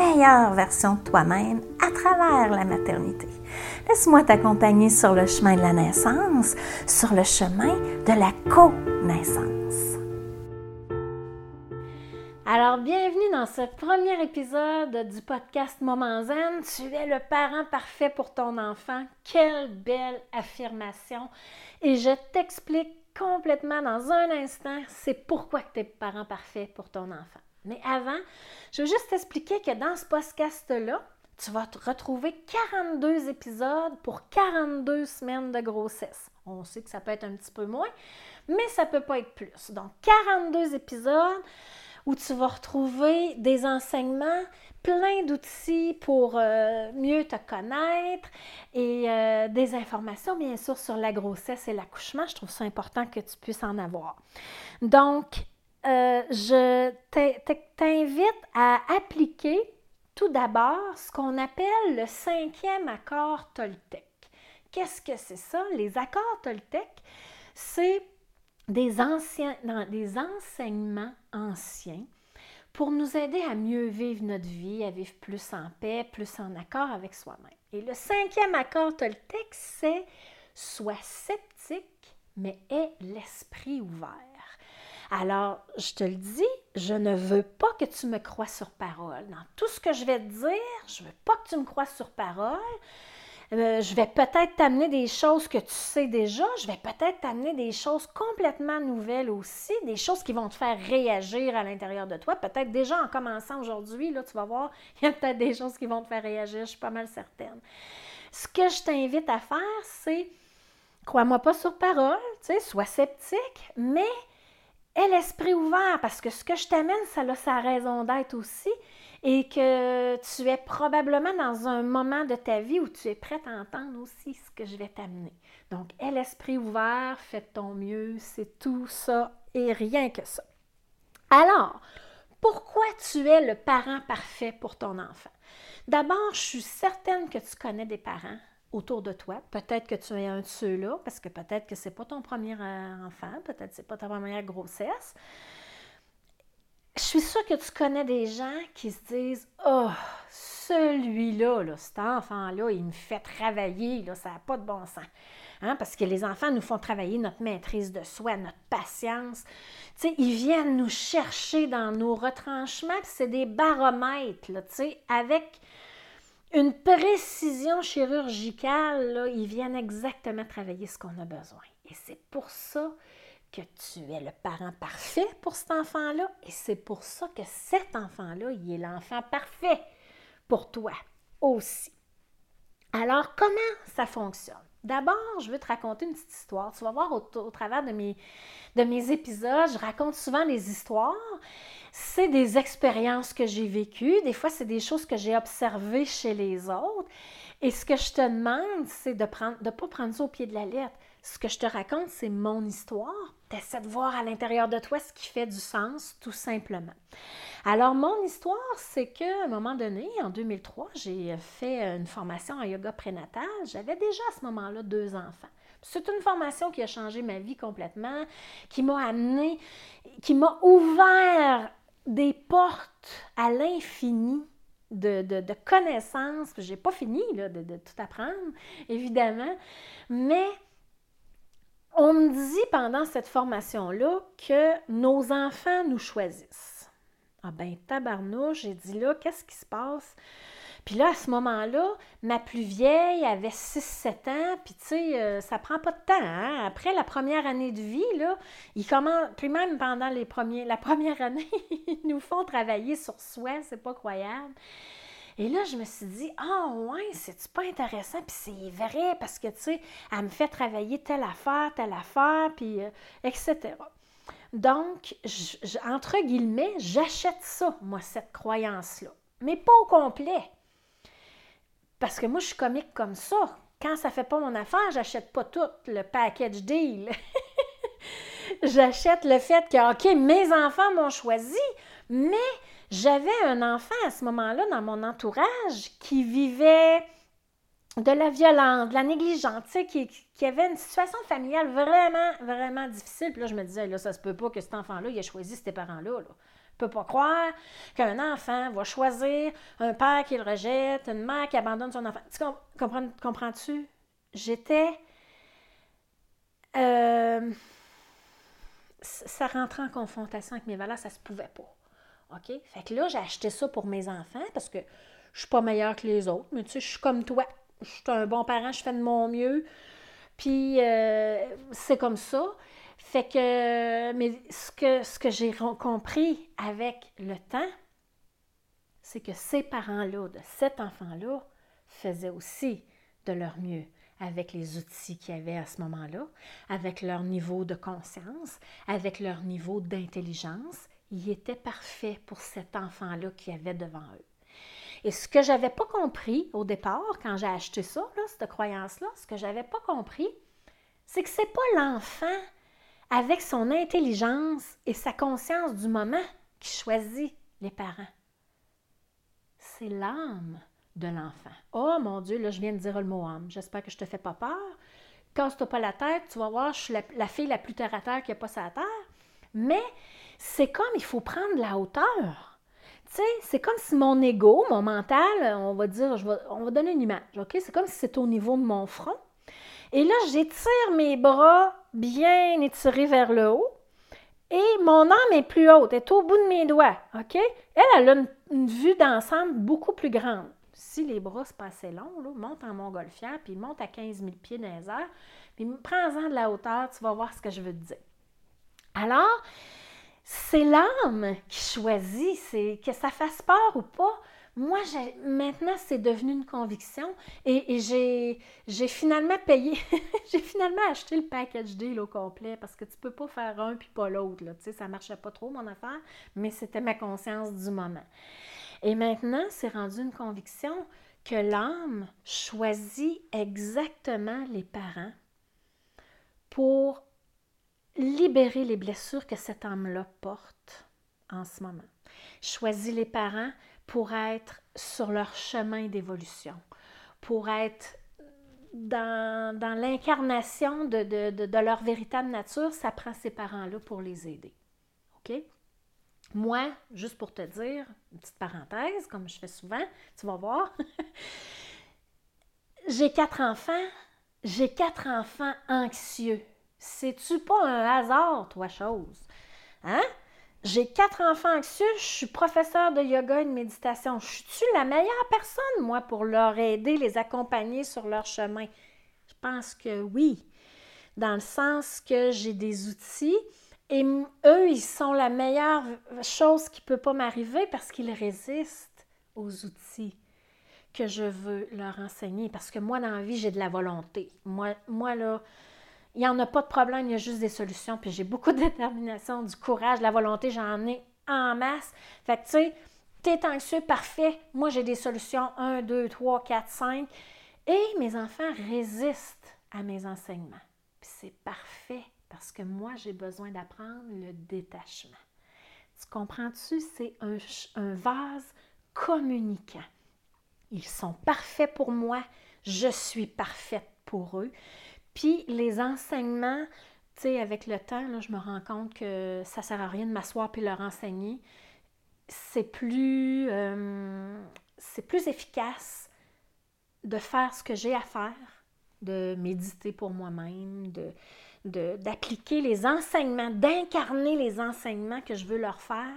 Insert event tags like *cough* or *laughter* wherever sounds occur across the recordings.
meilleure version de toi-même à travers la maternité. Laisse-moi t'accompagner sur le chemin de la naissance, sur le chemin de la co-naissance. Alors, bienvenue dans ce premier épisode du podcast Moment Zen. Tu es le parent parfait pour ton enfant. Quelle belle affirmation. Et je t'explique complètement dans un instant, c'est pourquoi tu es parent parfait pour ton enfant. Mais avant, je veux juste t'expliquer que dans ce podcast-là, tu vas te retrouver 42 épisodes pour 42 semaines de grossesse. On sait que ça peut être un petit peu moins, mais ça ne peut pas être plus. Donc, 42 épisodes où tu vas retrouver des enseignements, plein d'outils pour euh, mieux te connaître et euh, des informations, bien sûr, sur la grossesse et l'accouchement. Je trouve ça important que tu puisses en avoir. Donc, euh, je t'invite à appliquer tout d'abord ce qu'on appelle le cinquième accord Toltec. Qu'est-ce que c'est ça? Les accords Toltec, c'est des, des enseignements anciens pour nous aider à mieux vivre notre vie, à vivre plus en paix, plus en accord avec soi-même. Et le cinquième accord Toltec, c'est sois sceptique, mais aie l'esprit ouvert. Alors, je te le dis, je ne veux pas que tu me crois sur parole. Dans tout ce que je vais te dire, je ne veux pas que tu me crois sur parole. Euh, je vais peut-être t'amener des choses que tu sais déjà. Je vais peut-être t'amener des choses complètement nouvelles aussi, des choses qui vont te faire réagir à l'intérieur de toi. Peut-être déjà en commençant aujourd'hui, là, tu vas voir, *laughs* il y a peut-être des choses qui vont te faire réagir, je suis pas mal certaine. Ce que je t'invite à faire, c'est crois-moi pas sur parole, tu sais, sois sceptique, mais aie l'esprit ouvert parce que ce que je t'amène, ça a sa raison d'être aussi et que tu es probablement dans un moment de ta vie où tu es prête à entendre aussi ce que je vais t'amener. Donc, aie l'esprit ouvert, fais ton mieux, c'est tout ça et rien que ça. Alors, pourquoi tu es le parent parfait pour ton enfant? D'abord, je suis certaine que tu connais des parents autour de toi. Peut-être que tu es un de ceux-là, parce que peut-être que ce n'est pas ton premier enfant, peut-être que ce n'est pas ta première grossesse. Je suis sûre que tu connais des gens qui se disent Oh, celui-là, là, cet enfant-là, il me fait travailler, ça n'a pas de bon sens. Hein, parce que les enfants nous font travailler notre maîtrise de soi, notre patience. Tu sais, ils viennent nous chercher dans nos retranchements, c'est des baromètres, là, avec une précision chirurgicale, ils viennent exactement travailler ce qu'on a besoin. Et c'est pour ça que tu es le parent parfait pour cet enfant-là et c'est pour ça que cet enfant-là, il est l'enfant parfait pour toi aussi. Alors, comment ça fonctionne? D'abord, je veux te raconter une petite histoire. Tu vas voir au, travers de mes, de mes épisodes, je raconte souvent des histoires c'est des expériences que j'ai vécues, des fois c'est des choses que j'ai observées chez les autres. Et ce que je te demande, c'est de ne de pas prendre ça au pied de la lettre. Ce que je te raconte, c'est mon histoire. Tu essaies de voir à l'intérieur de toi ce qui fait du sens, tout simplement. Alors, mon histoire, c'est qu'à un moment donné, en 2003, j'ai fait une formation en yoga prénatal. J'avais déjà à ce moment-là deux enfants. C'est une formation qui a changé ma vie complètement, qui m'a amené, qui m'a ouvert des portes à l'infini de, de, connaissances. Je n'ai pas fini de, de, tout apprendre, évidemment, mais on me dit pendant cette formation-là que nos enfants nous choisissent. Ah ben, tabarnouche, j'ai dit là, qu'est-ce qui se passe? Puis là, à ce moment-là, ma plus vieille avait 6-7 ans, puis tu sais, euh, ça prend pas de temps. Hein? Après la première année de vie, là, ils commencent, puis même pendant les premiers, la *laughs* première année, ils nous font travailler sur soi, c'est pas croyable. Et là, je me suis dit, ah ouais, c'est pas intéressant, puis c'est vrai, parce que, tu sais, elle me fait travailler telle affaire, telle affaire, puis euh, etc. Donc, entre guillemets, j'achète ça, moi, cette croyance-là. Mais pas au complet. Parce que moi, je suis comique comme ça. quand ça ne fait pas mon affaire, j'achète pas tout le package deal. *laughs* j'achète le fait que, OK, mes enfants m'ont choisi, mais j'avais un enfant à ce moment-là dans mon entourage qui vivait de la violence, de la négligence, qui, avait une situation familiale vraiment, vraiment difficile. Puis là, je me disais, là, ça se peut pas que cet enfant-là, ait choisi ces parents-là. Là. Ne peut pas croire qu'un enfant va choisir un père qui le rejette, une mère qui abandonne son enfant. Tu comprends, comprends-tu? J'étais... Euh, ça rentrait en confrontation avec mes valeurs, ça se pouvait pas. OK? Fait que là, j'ai acheté ça pour mes enfants parce que je suis pas meilleure que les autres, mais tu sais, je suis comme toi. Je suis un bon parent, je fais de mon mieux. Puis euh, c'est comme ça. Fait que, mais ce que, ce que j'ai compris avec le temps, c'est que ces parents-là, de cet enfant-là, faisaient aussi de leur mieux avec les outils qu'il y avait à ce moment-là, avec leur niveau de conscience, avec leur niveau d'intelligence. Il était parfait pour cet enfant-là qui avait devant eux. Et ce que j'avais pas compris au départ, quand j'ai acheté ça, cette croyance-là, ce que j'avais pas compris, c'est que c'est pas l'enfant avec son intelligence et sa conscience du moment qui choisit les parents. C'est l'âme de l'enfant. Oh mon Dieu, là, je viens de dire le mot âme. J'espère que je te fais pas peur. Casse-toi pas la tête, tu vas voir, je suis la, fille la plus terre à terre qui a pas sa terre. Mais c'est comme il faut prendre la hauteur. Tu sais, c'est comme si mon ego, mon mental, on va dire, on va donner une image, OK? C'est comme si c'était au niveau de mon front. Et là, j'étire mes bras bien étirés vers le haut. Et mon âme est plus haute, est au bout de mes doigts, OK? Elle, elle a une vue d'ensemble beaucoup plus grande si les bras se passaient longs, là, monte en montgolfière, puis monte à 15 000 pieds dans les airs, puis prends-en de la hauteur, tu vas voir ce que je veux te dire. Alors, c'est l'âme qui choisit, c'est que ça fasse peur ou pas. Moi, maintenant, c'est devenu une conviction et, j'ai finalement payé, *laughs* j'ai finalement acheté le package deal au complet parce que tu peux pas faire un puis pas l'autre. Tu sais, ça marchait pas trop, mon affaire, mais c'était ma conscience du moment. Et maintenant, c'est rendu une conviction que l'âme choisit exactement les parents pour libérer les blessures que cette âme-là porte en ce moment. Choisit les parents pour être sur leur chemin d'évolution, pour être dans, l'incarnation de, leur véritable nature, ça prend ces parents-là pour les aider. OK? Moi, juste pour te dire, une petite parenthèse, comme je fais souvent, tu vas voir, *laughs* j'ai quatre enfants, j'ai quatre enfants anxieux. C'est-tu pas un hasard, toi, chose? Hein? J'ai quatre enfants anxieux, je suis professeur de yoga et de méditation. Je suis-tu la meilleure personne, moi, pour leur aider, les accompagner sur leur chemin? Je pense que oui, dans le sens que j'ai des outils et eux, ils sont la meilleure chose qui ne peut pas m'arriver parce qu'ils résistent aux outils que je veux leur enseigner. Parce que moi, dans la vie, j'ai de la volonté. Moi, moi là, il n'y en a pas de problème, il y a juste des solutions. Puis j'ai beaucoup de détermination, du courage, de la volonté, j'en ai en masse. Fait que, tu sais, t'es anxieux, parfait. Moi, j'ai des solutions 1, 2, 3, 4, 5. Et mes enfants résistent à mes enseignements. Puis c'est parfait parce que moi, j'ai besoin d'apprendre le détachement. Tu comprends-tu? C'est un, un vase communicant. Ils sont parfaits pour moi, je suis parfaite pour eux. Puis les enseignements, tu sais, avec le temps, je me rends compte que ça sert à rien de m'asseoir et leur enseigner. C'est plus, euh, c'est plus efficace de faire ce que j'ai à faire, de méditer pour moi-même, de, d'appliquer les enseignements, d'incarner les enseignements que je veux leur faire.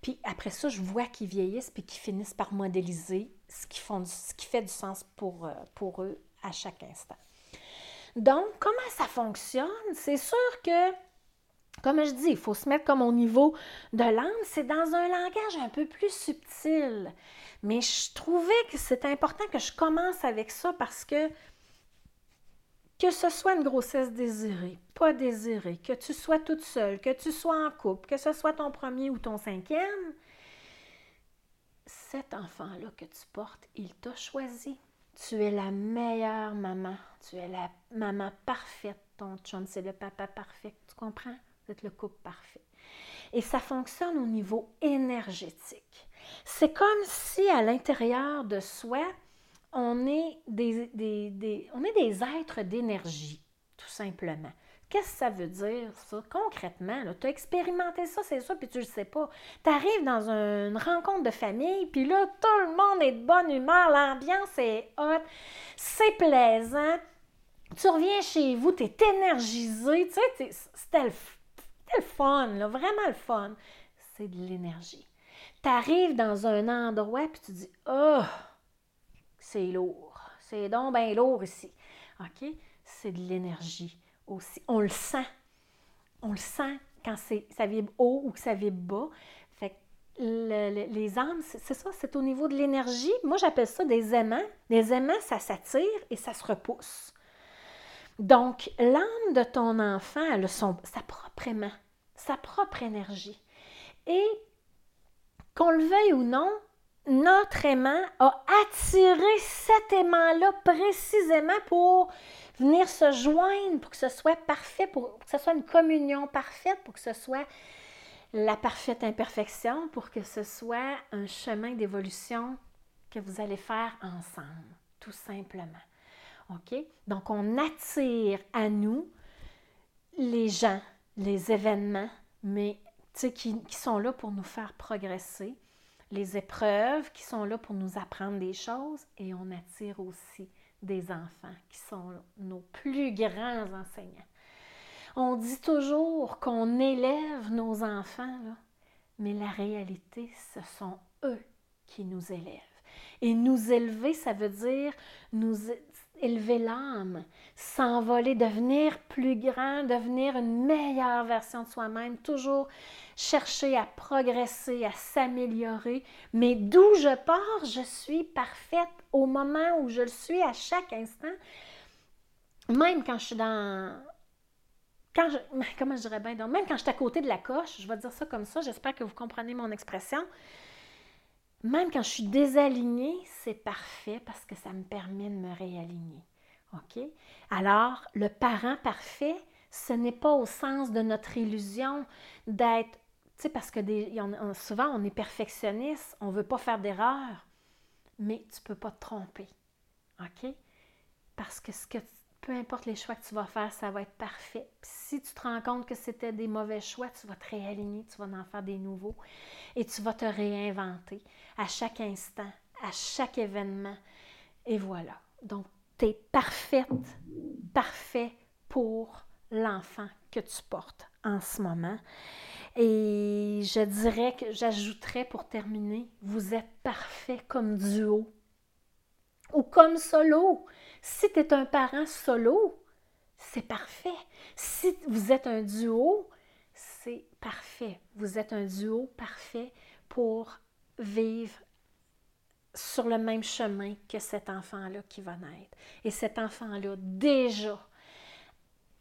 Puis après ça, je vois qu'ils vieillissent puis qu'ils finissent par modéliser ce qui, font, ce qui fait du sens pour, euh, pour eux à chaque instant. Donc, comment ça fonctionne? C'est sûr que, comme je dis, il faut se mettre comme au niveau de l'âme. C'est dans un langage un peu plus subtil. Mais je trouvais que c'est important que je commence avec ça parce que que ce soit une grossesse désirée, pas désirée, que tu sois toute seule, que tu sois en couple, que ce soit ton premier ou ton cinquième, cet enfant-là que tu portes, il t'a choisi. Tu es la meilleure maman. Tu es la maman parfaite. Ton chum, c'est le papa parfait. Tu comprends? Vous êtes le couple parfait. Et ça fonctionne au niveau énergétique. C'est comme si à l'intérieur de soi, on est des, on est des êtres d'énergie, tout simplement. Qu'est-ce que ça veut dire, ça, concrètement? Tu as expérimenté ça, c'est ça, puis tu le sais pas. Tu arrives dans une rencontre de famille, puis là, tout le monde est de bonne humeur, l'ambiance est hot, c'est plaisant. Tu reviens chez vous, tu es énergisé, tu sais, c'était le, fun, vraiment le fun. C'est de l'énergie. Tu arrives dans un endroit, puis tu dis, oh, c'est lourd. C'est donc bien lourd ici. OK? C'est de l'énergie On le sent. On le sent quand ça vibre haut ou que ça vibre bas. Fait les âmes, c'est ça, c'est au niveau de l'énergie. Moi, j'appelle ça des aimants. Les aimants, ça s'attire et ça se repousse. Donc, l'âme de ton enfant, elle a sa propre aimant, sa propre énergie. Et qu'on le veuille ou non, notre aimant a attiré cet aimant-là précisément pour venir se joindre, pour que ce soit parfait, pour que ce soit une communion parfaite, pour que ce soit la parfaite imperfection, pour que ce soit un chemin d'évolution que vous allez faire ensemble, tout simplement. OK? Donc, on attire à nous les gens, les événements, mais qui, qui sont là pour nous faire progresser les épreuves qui sont là pour nous apprendre des choses et on attire aussi des enfants qui sont nos plus grands enseignants. On dit toujours qu'on élève nos enfants, mais la réalité, ce sont eux qui nous élèvent. Et nous élever, ça veut dire nous élever l'âme, s'envoler, devenir plus grand, devenir une meilleure version de soi-même, toujours chercher à progresser, à s'améliorer. Mais d'où je pars, je suis parfaite au moment où je le suis à chaque instant. Même quand je suis dans... Quand je... *laughs* Comment je dirais bien? Même quand je suis à côté de la coche, je vais dire ça comme ça, j'espère que vous comprenez mon expression. Même quand je suis désalignée, c'est parfait parce que ça me permet de me réaligner. OK? Alors, le parent parfait, ce n'est pas au sens de notre illusion d'être tu sais, parce que souvent, on est perfectionniste, on ne veut pas faire d'erreur, mais tu ne peux pas te tromper. OK? Parce que, ce que peu importe les choix que tu vas faire, ça va être parfait. si tu te rends compte que c'était des mauvais choix, tu vas te réaligner, tu vas en faire des nouveaux et tu vas te réinventer à chaque instant, à chaque événement. Et voilà. Donc, tu es parfaite, parfait pour l'enfant que tu portes en ce moment. Et je dirais que j'ajouterais pour terminer, vous êtes parfait comme duo ou comme solo. Si tu es un parent solo, c'est parfait. Si vous êtes un duo, c'est parfait. Vous êtes un duo parfait pour vivre sur le même chemin que cet enfant-là qui va naître. Et cet enfant-là, déjà,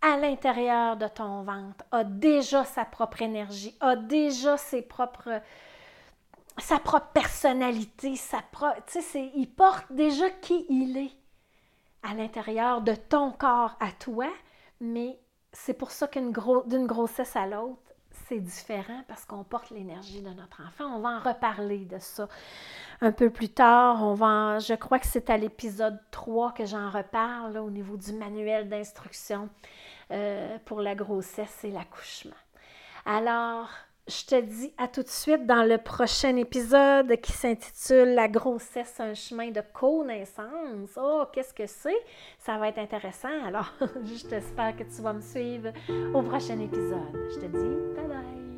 à l'intérieur de ton ventre, a déjà sa propre énergie, a déjà ses propres, sa propre personnalité, sa propre, il porte déjà qui il est à l'intérieur de ton corps à toi, mais c'est pour ça qu'une d'une grossesse à l'autre, c'est différent parce qu'on porte l'énergie de notre enfant. On va en reparler de ça un peu plus tard. On va je crois que c'est à l'épisode 3 que j'en reparle au niveau du manuel d'instruction euh, pour la grossesse et l'accouchement. Alors, je te dis à tout de suite dans le prochain épisode qui s'intitule La grossesse, un chemin de connaissance. Oh, qu'est-ce que c'est? Ça va être intéressant. Alors, *laughs* je t'espère que tu vas me suivre au prochain épisode. Je te dis bye bye.